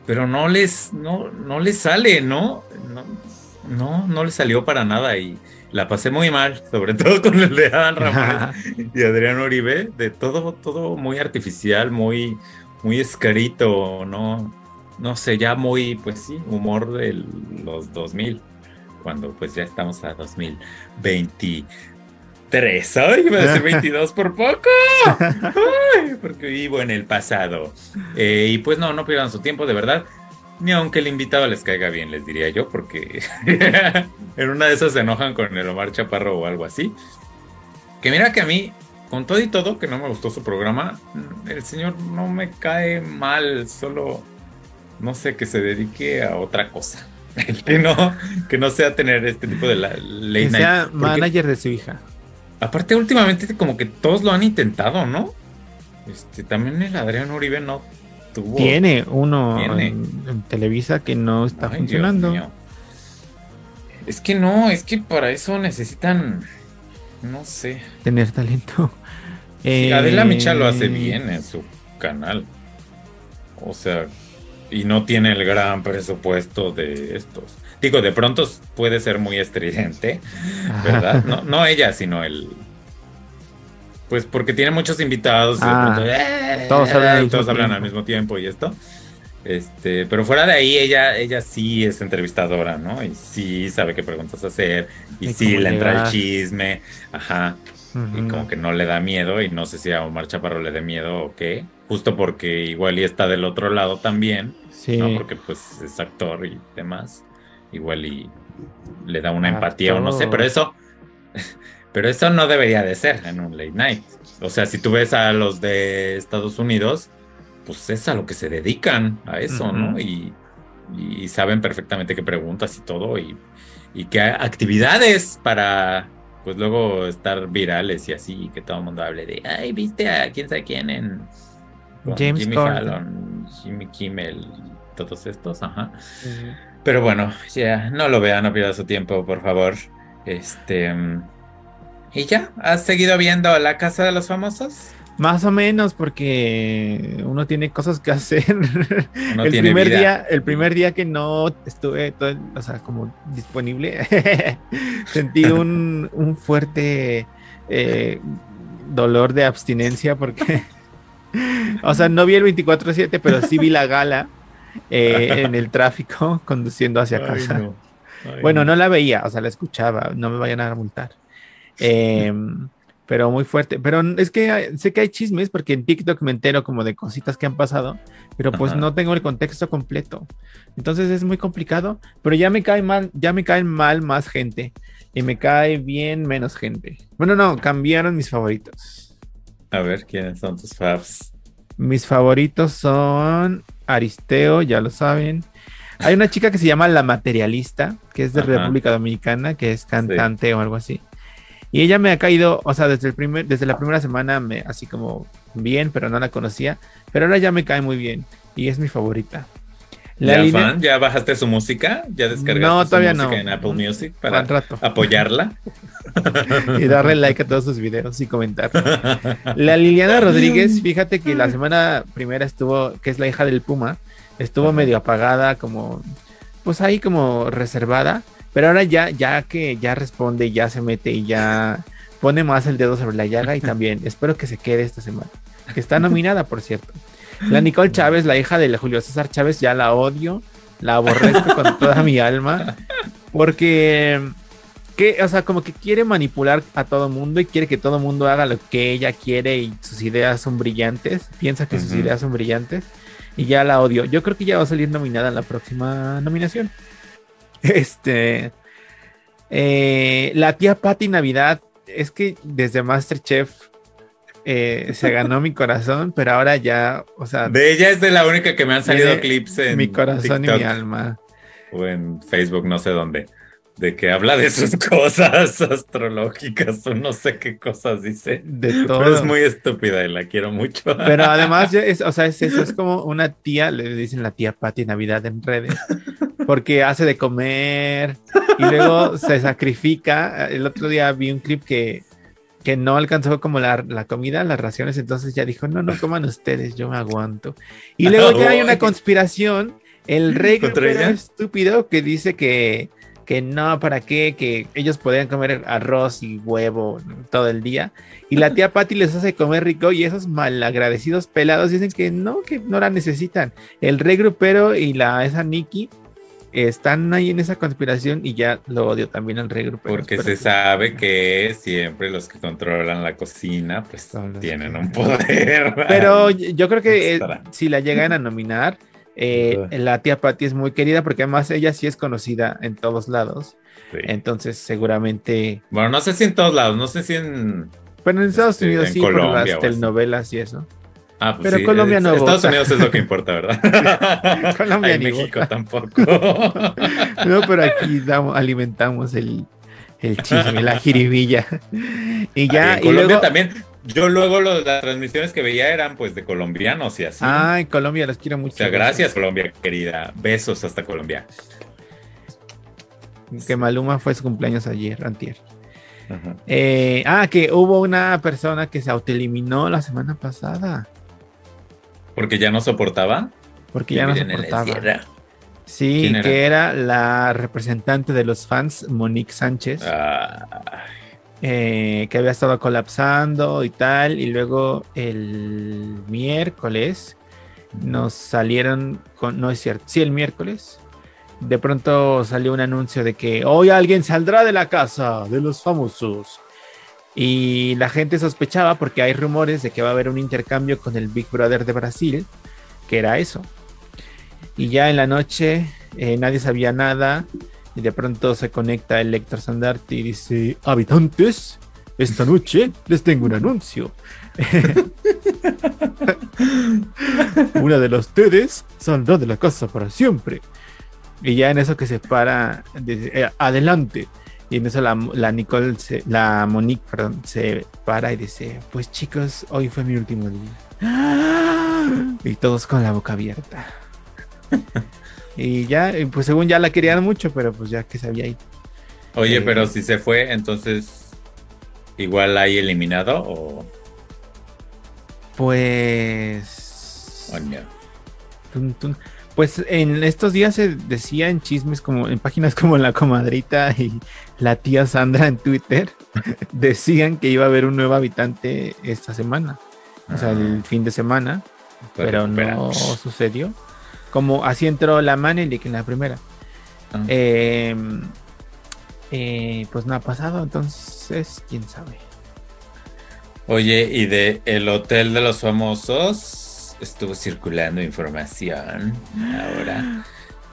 Pero no les, no, no les sale, ¿no? ¿no? No, no les salió para nada y la pasé muy mal, sobre todo con el de Adal Ramones y Adrián Uribe, de todo, todo muy artificial, muy, muy escrito, ¿no? No sé, ya muy, pues sí, humor de los 2000, cuando pues ya estamos a 2023. ¡Ay, iba a decir 22 por poco! ¡Ay! Porque vivo en el pasado. Eh, y pues no, no pierdan su tiempo, de verdad. Ni aunque el invitado les caiga bien, les diría yo, porque en una de esas se enojan con el Omar Chaparro o algo así. Que mira que a mí, con todo y todo, que no me gustó su programa, el señor no me cae mal, solo no sé, que se dedique a otra cosa. que no, que no sea tener este tipo de la, ley. Que sea manager de su hija. Aparte, últimamente como que todos lo han intentado, ¿no? Este, también el Adrián Uribe no tiene uno En, Televisa que no está funcionando. Es que no, es que para eso necesitan, no sé. Tener talento. Adela Micha lo hace eh, bien en su canal. O sea, y no tiene el gran presupuesto de estos. Digo, de pronto puede ser muy estridente, ¿verdad? No, no ella, sino el, pues porque tiene muchos invitados. Ah, eh, todos hablan, todos hablan al mismo tiempo y esto. Este, pero fuera de ahí, ella, ella sí es entrevistadora, ¿no? Y sí sabe qué preguntas hacer. Y, sí le entra el chisme. Ajá. Y como que no le da miedo. Y no sé si a Omar Chaparro le dé miedo o qué. Justo porque igual y está del otro lado también. Sí. ¿no? Porque pues es actor y demás. Igual y le da una empatía o no sé. Pero eso. Pero eso no debería de ser en un late night. O sea, si tú ves a los de Estados Unidos, pues es a lo que se dedican, a eso, ¿no? Y, saben perfectamente qué preguntas y todo, y, y qué actividades para, pues luego estar virales y así, que todo el mundo hable de, ay, viste a quién sabe quién en James Jimmy Fallon, Jimmy Kimmel, todos estos, ajá. Pero bueno, ya, no lo vean, no pierda su tiempo, por favor. Este. ¿Y ya? ¿Has seguido viendo La Casa de los Famosos? Más o menos, porque uno tiene cosas que hacer. el primer día, el primer día que no estuve, todo, o sea, como disponible, sentí un, fuerte eh, dolor de abstinencia porque, o sea, no vi el 24/7, pero sí vi la gala eh, en el tráfico conduciendo hacia casa. bueno, no la veía, o sea, la escuchaba. No me vayan a multar. Em, pero muy fuerte. Pero es que sé que hay chismes porque en TikTok me entero como de cositas que han pasado, pero pues no tengo el contexto completo. Entonces es muy complicado, pero ya me cae mal, ya me caen mal más gente y me cae bien menos gente. Bueno, no, cambiaron mis favoritos. A ver, ¿quiénes son tus favs? Mis favoritos son Aristeo, ya lo saben. Hay una chica que se llama La Materialista, que es de República Dominicana, que es cantante o algo así. Y ella me ha caído, o sea, desde, el primer, desde la primera semana, me, así como bien, pero no la conocía. Pero ahora ya me cae muy bien y es mi favorita. ¿Ya, fan? ¿Ya bajaste su música? ¿Ya descargaste no, todavía su música en Apple Music para apoyarla? y darle like a todos sus videos y comentar. La Liliana Rodríguez, fíjate que la semana primera estuvo, que es la hija del Puma, estuvo medio apagada, como, pues ahí como reservada. Pero ahora ya, ya que ya responde, ya se mete y ya pone más el dedo sobre la llaga y también espero que se quede esta semana. Que está nominada, por cierto. La Nicole Chávez, la hija de Julio César Chávez, ya la odio, la aborrezco con toda mi alma, porque, que, o sea, como que quiere manipular a todo mundo y quiere que todo mundo haga lo que ella quiere y sus ideas son brillantes, piensa que sus ideas son brillantes y ya la odio. Yo creo que ya va a salir nominada en la próxima nominación. Este. Eh, la tía Patty Navidad. Es que desde Masterchef eh, se ganó mi corazón, pero ahora ya, o sea. De ella es de la única que me han salido clips en. Mi corazón y mi alma. O en Facebook, no sé dónde de que habla de sus cosas astrológicas o no sé qué cosas dice. De todo. es muy estúpida y la quiero mucho. Pero además, es, o sea, es eso, es como una tía, le dicen la tía Patti Navidad en redes, porque hace de comer y luego se sacrifica. El otro día vi un clip que, que no alcanzó como la, la comida, las raciones, entonces ya dijo, no, no coman ustedes, yo me aguanto. Y luego ya hay una conspiración, el rey estúpido que dice que que no, ¿para qué? Que ellos podrían comer arroz y huevo todo el día. Y la tía Patty les hace comer rico y esos malagradecidos pelados dicen que no, que no la necesitan. El rey grupero y la esa Nikki están ahí en esa conspiración y ya lo odio también al rey grupero. Porque se sabe que siempre los que controlan la cocina pues tienen un poder. Pero yo creo que eh, si la llegan a nominar eh, la tía Patty es muy querida porque además ella sí es conocida en todos lados. Entonces, seguramente. Bueno, no sé si en todos lados, no sé si en. Pero en Estados este, Unidos sí, Colombia, por las telenovelas y eso. Ah, pues pero Colombia no. Estados Unidos es lo que importa, ¿verdad? Colombia ni México tampoco. no, pero aquí alimentamos el, el chisme, la jiribilla. Y ya. y Colombia también yo luego las transmisiones que veía eran pues de colombianos y así. Ay, Colombia, las quiero mucho. gracias Colombia, querida. Besos hasta Colombia. Que Maluma fue su cumpleaños ayer, antier. Eh, ah, que hubo una persona que se autoeliminó la semana pasada. ¿Porque ya no soportaba? Porque ya no soportaba. Sí, que era la representante de los fans, Monique Sánchez. Ah. Eh, que había estado colapsando y tal, y luego el miércoles nos salieron con, no es cierto, sí, el miércoles, de pronto salió un anuncio de que hoy alguien saldrá de la casa de los famosos. Y la gente sospechaba porque hay rumores de que va a haber un intercambio con el Big Brother de Brasil, que era eso. Y ya en la noche eh, nadie sabía nada. Y de pronto se conecta el lector Sandarte y dice, habitantes, esta noche les tengo un anuncio. Una de las ustedes saldrá de la casa para siempre. Y ya en eso que se para, eh, adelante. Y en eso la, la Nicole, la Monique, perdón, se para y dice, pues chicos, hoy fue mi último día. Y todos con la boca abierta. Y ya, pues según ya la querían mucho, pero pues ya que se había ido. Oye, eh, pero si se fue, entonces igual hay eliminado o. Pues. Pues en estos días se decía en chismes como en páginas como La Comadrita y la tía Sandra en Twitter decían que iba a haber un nuevo habitante esta semana, o sea, el ah. fin de semana, pero no sucedió. Como así entró la Manelik en la primera. Ah. Em, eh, pues no ha pasado, entonces, quién sabe. Oye, y de el hotel de los famosos estuvo circulando información ahora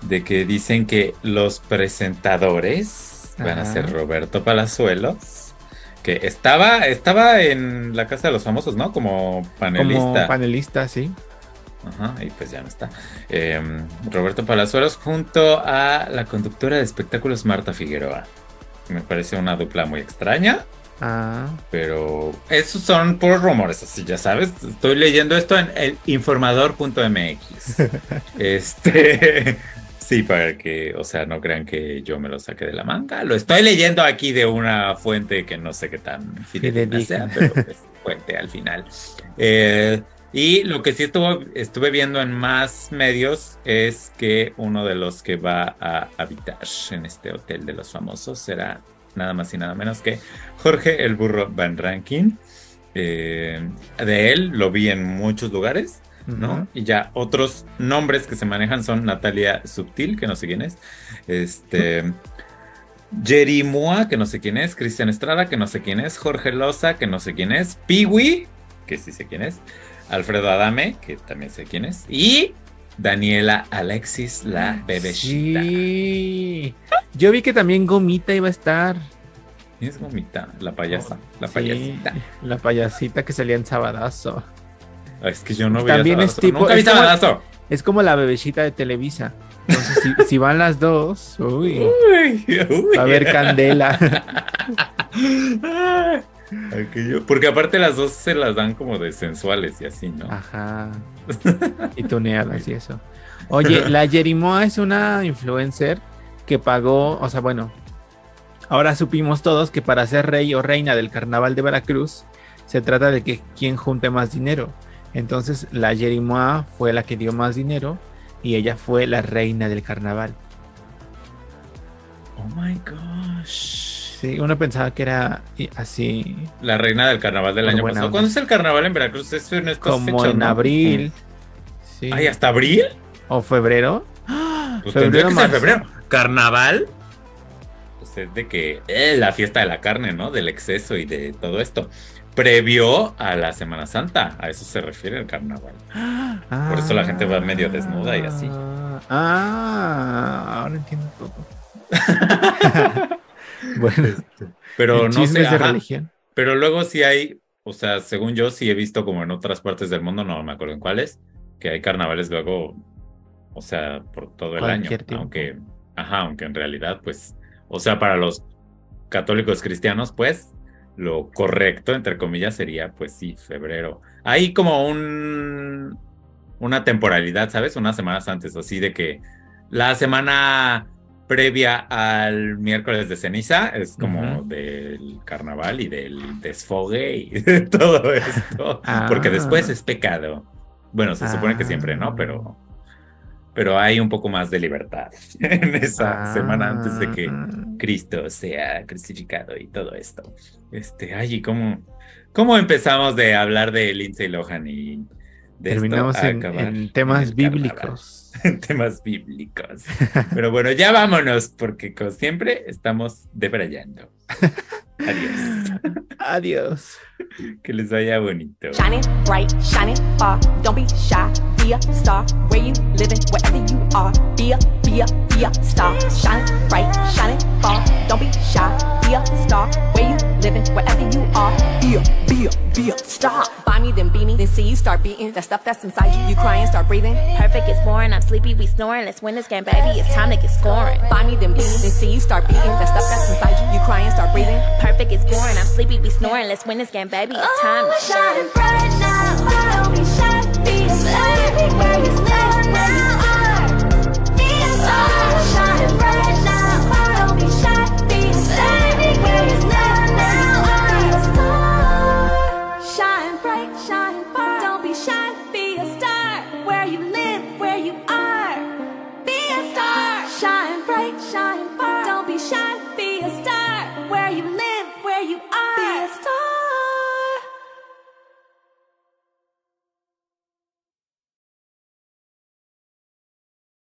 de que dicen que los presentadores van a ser Roberto Palazuelos, que estaba, estaba en la casa de los famosos, ¿no? Como panelista. Como panelista, sí. Ajá, y pues ya no está. Em, Roberto Palazuelos junto a la conductora de espectáculos Marta Figueroa. Me parece una dupla muy extraña. Ah. Pero esos son puros rumores, así ya sabes. Estoy leyendo esto en el informador.mx. este. Sí, para que, o sea, no crean que yo me lo saque de la manga. Lo estoy leyendo aquí de una fuente que no sé qué tan fidedigna sea, pero es fuente al final. Eh, y lo que sí estuvo, estuve viendo en más medios es que uno de los que va a habitar en este hotel de los famosos será nada más y nada menos que Jorge el Burro Van Rankin. Eh, de él lo vi en muchos lugares, ¿no? Y ya otros nombres que se manejan son Natalia Subtil, que no sé quién es, este, Jerry Mua, que no sé quién es, Cristian Estrada, que no sé quién es, Jorge Loza, que no sé quién es, Piwi, que sí sé quién es, Alfredo Adame, que también sé quién es, y Daniela Alexis, la bebecita. Sí. Yo vi que también Gomita iba a estar. ¿Quién es Gomita? La payasa, la payasita. La payasita que salía en Sabadazo. Es que yo no vi También es tipo. Nunca vi Sabadazo. es como la bebecita de Televisa. Entonces, si, van las dos, uy, uy, uy. a ver candela. porque aparte las dos se las dan como de sensuales y así, ¿no? Ajá. Y tuneadas y eso. Oye, la Jerimoa es una influencer que pagó, o sea, bueno, ahora supimos todos que para ser rey o reina del carnaval de Veracruz se trata de que quien junte más dinero. Entonces la Jerimoa fue la que dio más dinero y ella fue la reina del carnaval. Oh my gosh. Sí, uno pensaba que era así La reina del carnaval del año pasado. onda. ¿Cuándo es el carnaval en Veracruz? Es en estas como fechas, en ¿no? abril. Sí. Ay, ¿hasta abril? O febrero. Pues Febrero, tendría que ser febrero. Carnaval. Pues es de que eh, la fiesta de la carne, ¿no? Del exceso y de todo esto. Previo a la Semana Santa. A eso se refiere el carnaval. Por eso la gente va medio desnuda y así. Ah, ahora entiendo todo. bueno, Pero el no sé. de religión. Pero luego sí hay, o sea, según yo sí he visto como en otras partes del mundo, no me acuerdo en cuáles, que hay carnavales luego, o sea, por todo el año. Tiempo. Aunque, ajá, aunque en realidad, pues, o sea, para los católicos cristianos, pues, lo correcto, entre comillas, sería, pues sí, febrero. Hay como un, una temporalidad, ¿sabes? Unas semanas antes, así de que la semana previa al miércoles de ceniza es como del carnaval y del desfogue y de todo esto, porque Ah. después es pecado. Bueno, se supone que siempre, ¿no? Pero, pero hay un poco más de libertad en esa semana antes de que Ah. Cristo sea crucificado y todo esto. Este, ay, ¿y cómo, cómo empezamos de hablar de Lindsay Lohan y de esto Terminamos a en, acabar en en temas carnaval? bíblicos. En temas bíblicos. Pero bueno, ya vámonos, porque como siempre estamos debrayando. Adiós. Adiós. Que les vaya bonito. Shining bright, shining far. Don't be shy. Be a star where you living, wherever you are. Be a, be a, be a star. Shining bright, shining far. Don't be shy. Be a star where you living wherever you are. be a, be a, be a stop. Buy me, then be me, then see you start beating. that stuff that's inside you, you crying, start breathing. Perfect, it's boring. I'm sleepy, we snoring. Let's win this game, baby. It's time to get scoring. Buy me, then be me, then see you start beating. that stuff that's inside you, you crying, start breathing. Perfect, it's boring. I'm sleepy, we snoring. Let's win this game, baby. It's time to shine. Oh, bright now. I'll shine be everywhere you stand.